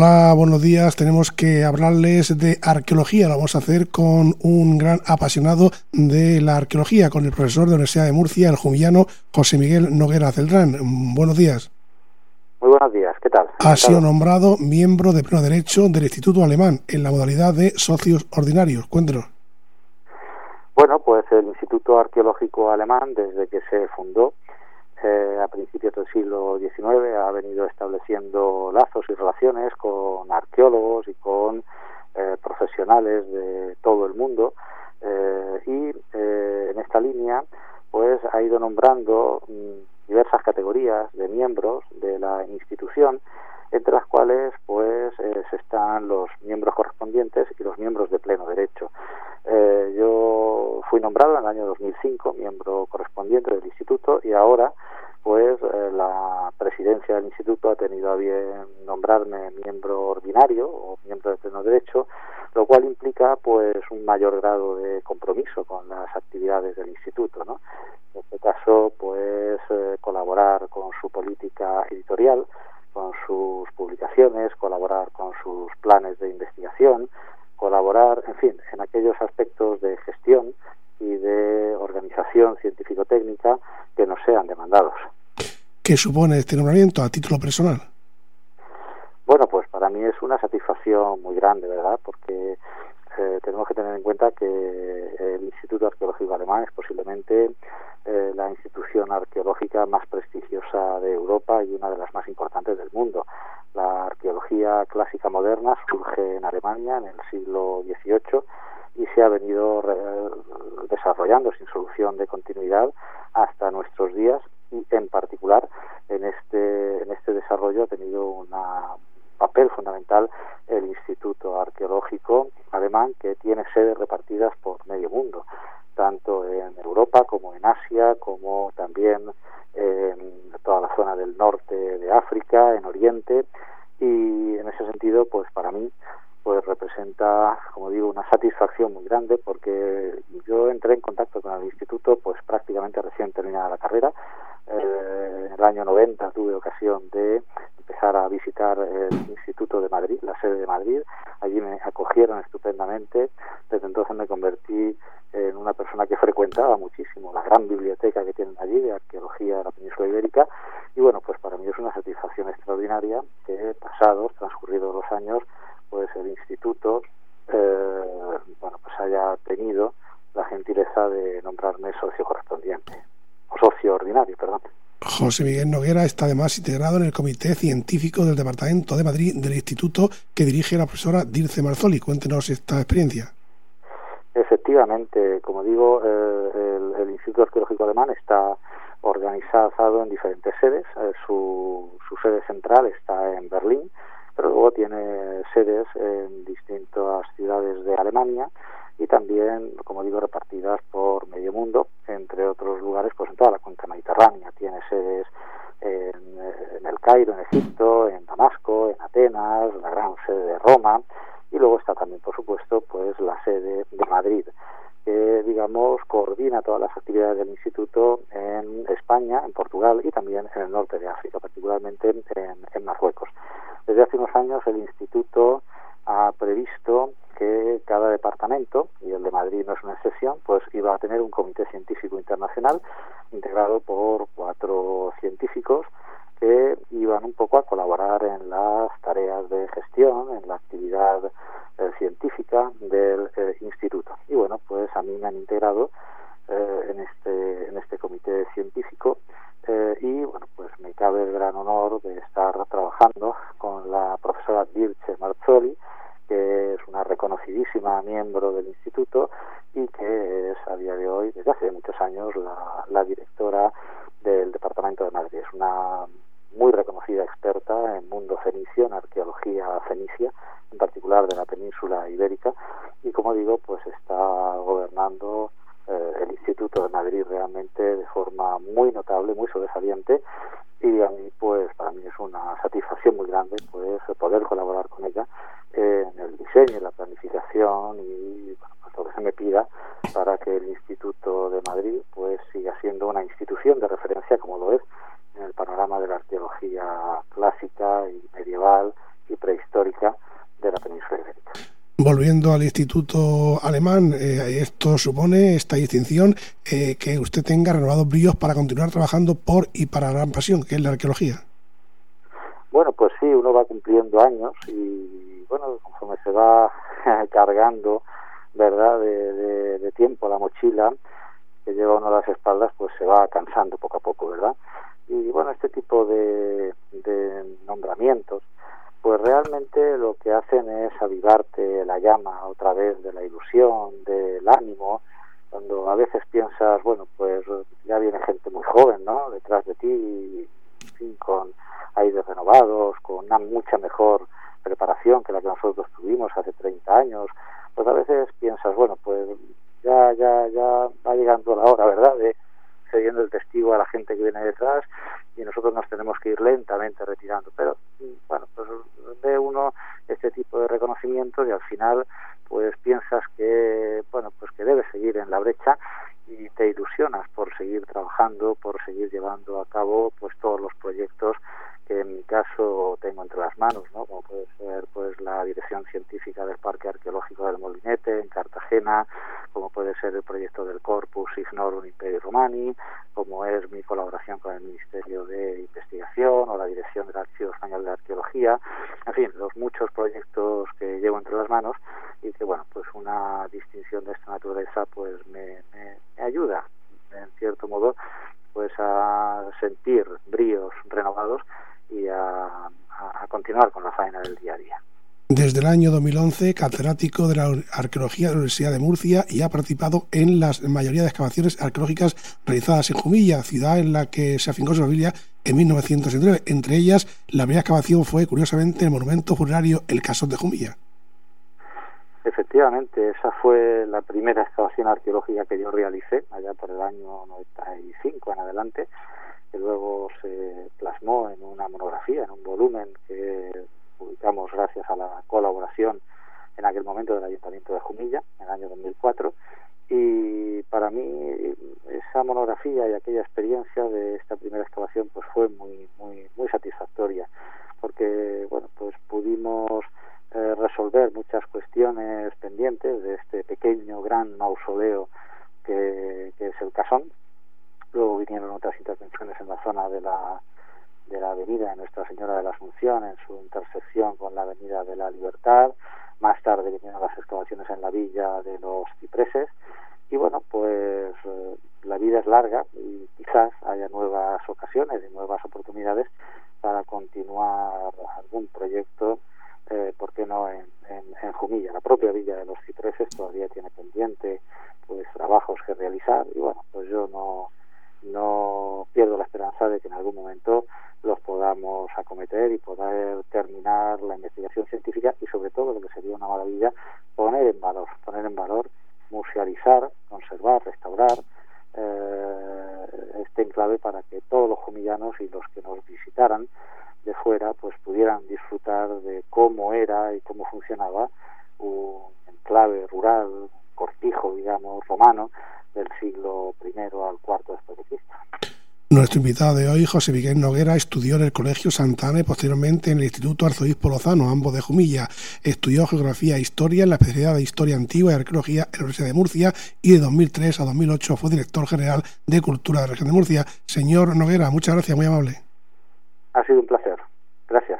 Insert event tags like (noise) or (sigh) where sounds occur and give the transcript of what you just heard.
Hola, buenos días. Tenemos que hablarles de arqueología. Lo vamos a hacer con un gran apasionado de la arqueología, con el profesor de la Universidad de Murcia, el jumillano José Miguel Noguera Celdrán. Buenos días. Muy buenos días, ¿qué tal? Ha sido nombrado miembro de pleno derecho del Instituto Alemán en la modalidad de socios ordinarios. Cuéntenos. Bueno, pues el Instituto Arqueológico Alemán, desde que se fundó, eh, a principios del siglo XIX ha venido estableciendo lazos y relaciones con arqueólogos y con eh, profesionales de todo el mundo eh, y en esta línea pues ha ido nombrando mm, diversas categorías de miembros de la institución entre las cuales pues están los miembros correspondientes y los miembros de pleno derecho. yo nombrado en el año 2005 miembro correspondiente del instituto y ahora pues eh, la presidencia del instituto ha tenido a bien nombrarme miembro ordinario o miembro de pleno derecho, lo cual implica pues un mayor grado de compromiso con las actividades del instituto, ¿no? En este caso, pues eh, colaborar con su política editorial, con sus publicaciones, colaborar con sus planes de investigación, colaborar, en fin, en aquellos aspectos de gestión y de organización científico-técnica que nos sean demandados. ¿Qué supone este nombramiento a título personal? Bueno, pues para mí es una satisfacción muy grande, ¿verdad? Porque eh, tenemos que tener en cuenta que el Instituto Arqueológico Alemán es posiblemente eh, la institución arqueológica más prestigiosa de Europa y una de las más importantes del mundo. La arqueología clásica moderna surge en Alemania en el siglo XVIII y se ha venido desarrollando sin solución de continuidad hasta nuestros días y en particular en este en este desarrollo ha tenido un papel fundamental el Instituto Arqueológico Alemán que tiene sedes repartidas por medio mundo tanto en Europa como en Asia como también en toda la zona del norte de África en Oriente y en ese sentido pues para mí pues representa, como digo, una satisfacción muy grande porque yo entré en contacto con el instituto pues prácticamente recién terminada la carrera. Eh, en el año 90 tuve ocasión de empezar a visitar el Instituto de Madrid, la sede de Madrid. Allí me acogieron estupendamente. Desde entonces me convertí en una persona que frecuentaba muchísimo la gran biblioteca que tienen allí de arqueología de la península ibérica. Y bueno, pues para mí es una satisfacción extraordinaria que pasados, transcurridos los años, instituto eh, bueno pues haya tenido la gentileza de nombrarme socio correspondiente o socio ordinario perdón José Miguel Noguera está además integrado en el Comité Científico del Departamento de Madrid del Instituto que dirige la profesora Dirce Marzoli. Cuéntenos esta experiencia. Efectivamente, como digo, eh, el, Instituto Arqueológico Alemán está organizado en diferentes sedes. Eh, su, su sede central está en Berlín, pero luego tiene sedes en distintas ciudades de Alemania y también, como digo, repartidas por medio mundo, entre otros lugares, pues en toda la cuenca mediterránea. Tiene sedes en, el Cairo, en Egipto, en Damasco, en Atenas, la gran sede de Roma, y luego está también, por supuesto, pues la sede de Madrid que digamos coordina todas las actividades del instituto en España, en Portugal y también en el norte de África, particularmente en Marruecos. Desde hace unos años el instituto ha previsto que cada departamento, y el de Madrid no es una excepción, pues iba a tener un comité científico internacional integrado por cuatro científicos que iban un poco a colaborar en las tareas de gestión, en la actividad eh, científica del eh, instituto. Y bueno, pues a mí me han integrado eh, en este en este comité científico y bueno, pues me cabe el gran honor de estar trabajando con la profesora Dirce Marzoli, que es una reconocidísima miembro del instituto y que es a día de hoy, desde hace muchos años, la, la directora del Departamento de Madrid. Es una muy reconocida experta en mundo fenicio, en arqueología fenicia, en particular de la península ibérica, y como digo, pues está gobernando eh, el Instituto de Madrid realmente de forma muy notable, muy sobresaliente y a mí pues para mí es una satisfacción muy grande pues poder colaborar con ella en en la planificación y pues, lo que se me pida para que el Instituto de Madrid pues siga siendo una institución de referencia como lo es en el panorama de la arqueología clásica y medieval y prehistórica Volviendo al Instituto Alemán, eh, esto supone, esta distinción, eh, que usted tenga renovados bríos para continuar trabajando por y para la gran pasión, que es la arqueología. Uno va cumpliendo años y, bueno, conforme se va (laughs) cargando, ¿verdad?, de, de tiempo la mochila que lleva uno a las espaldas, pues se va cansando poco a poco, ¿verdad? Y bueno, este tipo de, de nombramientos, pues realmente lo que hacen es avivarte la llama otra vez de la ilusión, del ánimo, cuando a veces piensas, bueno, pues ya viene gente muy joven, ¿no? Detrás de ti, con aires renovados, con una mucha mejor preparación que la que nosotros tuvimos hace 30 años, pues a veces piensas, bueno, pues ya, ya, ya va llegando la hora, ¿verdad?, de cediendo el testigo a la gente que viene detrás y nosotros nos tenemos que ir lentamente retirando. Pero bueno, pues ve uno este tipo de reconocimientos y al final pues piensas que bueno pues que debes seguir en la brecha y te ilusionas seguir trabajando, por seguir llevando a cabo pues todos los proyectos que en mi caso tengo entre las manos, ¿no? Como puede ser pues la dirección científica del Parque Arqueológico del Molinete en Cartagena, como puede ser el proyecto del Corpus Ignorum Imperi Romani, como es mi colaboración con el Ministerio de Investigación o la dirección del Archivo Español de Arqueología, en fin, los muchos proyectos que llevo entre las manos y que bueno, pues una distinción de esta naturaleza pues me, me ayuda en cierto modo pues a sentir bríos renovados y a, con la faena del día a día. Desde el año 2011, catedrático de la Arqueología de la Universidad de Murcia y ha participado en la mayoría de excavaciones arqueológicas realizadas en Jumilla, ciudad en la que se afincó su familia en 1969. Entre ellas, la primera excavación fue, curiosamente, el monumento funerario El Casón de Jumilla. Efectivamente, esa fue la primera excavación arqueológica que yo realicé, allá por el año 95 en adelante, que luego se plasmó en una monografía, en un volumen que publicamos gracias a la colaboración en aquel momento del Ayuntamiento de Jumilla, en el año 2004. Y para mí esa monografía y aquella experiencia de esta primera excavación pues fue muy muy muy satisfactoria porque bueno pues pudimos eh, resolver muchas cuestiones pendientes de este pequeño gran mausoleo que, que es el Casón Luego vinieron otras intervenciones en la zona de la, de la avenida de Nuestra Señora de la Asunción, en su intersección con la avenida de la Libertad. Más tarde vinieron las excavaciones en la villa de los cipreses. Y bueno, pues eh, la vida es larga y quizás haya nuevas ocasiones y nuevas oportunidades para continuar algún proyecto, eh, ¿por qué no en, en, en, Jumilla? La propia villa de los cipreses todavía tiene pendiente pues trabajos que realizar y bueno, pues yo no no pierdo la de que en algún momento los podamos acometer y poder terminar la investigación científica y sobre todo lo que sería una maravilla poner en valor, poner en valor, musealizar, conservar, restaurar eh, este enclave para que todos los jumillanos y los que nos visitaran de fuera pues pudieran disfrutar de cómo era y cómo funcionaba un enclave rural, cortijo digamos romano del siglo I al IV después de Cristo. Nuestro invitado de hoy, José Miguel Noguera, estudió en el Colegio Santana y posteriormente en el Instituto Arzobispo Lozano, ambos de Jumilla. Estudió Geografía e Historia en la especialidad de Historia Antigua y Arqueología en la Universidad de Murcia y de 2003 a 2008 fue director general de Cultura de la Región de Murcia. Señor Noguera, muchas gracias, muy amable. Ha sido un placer. Gracias.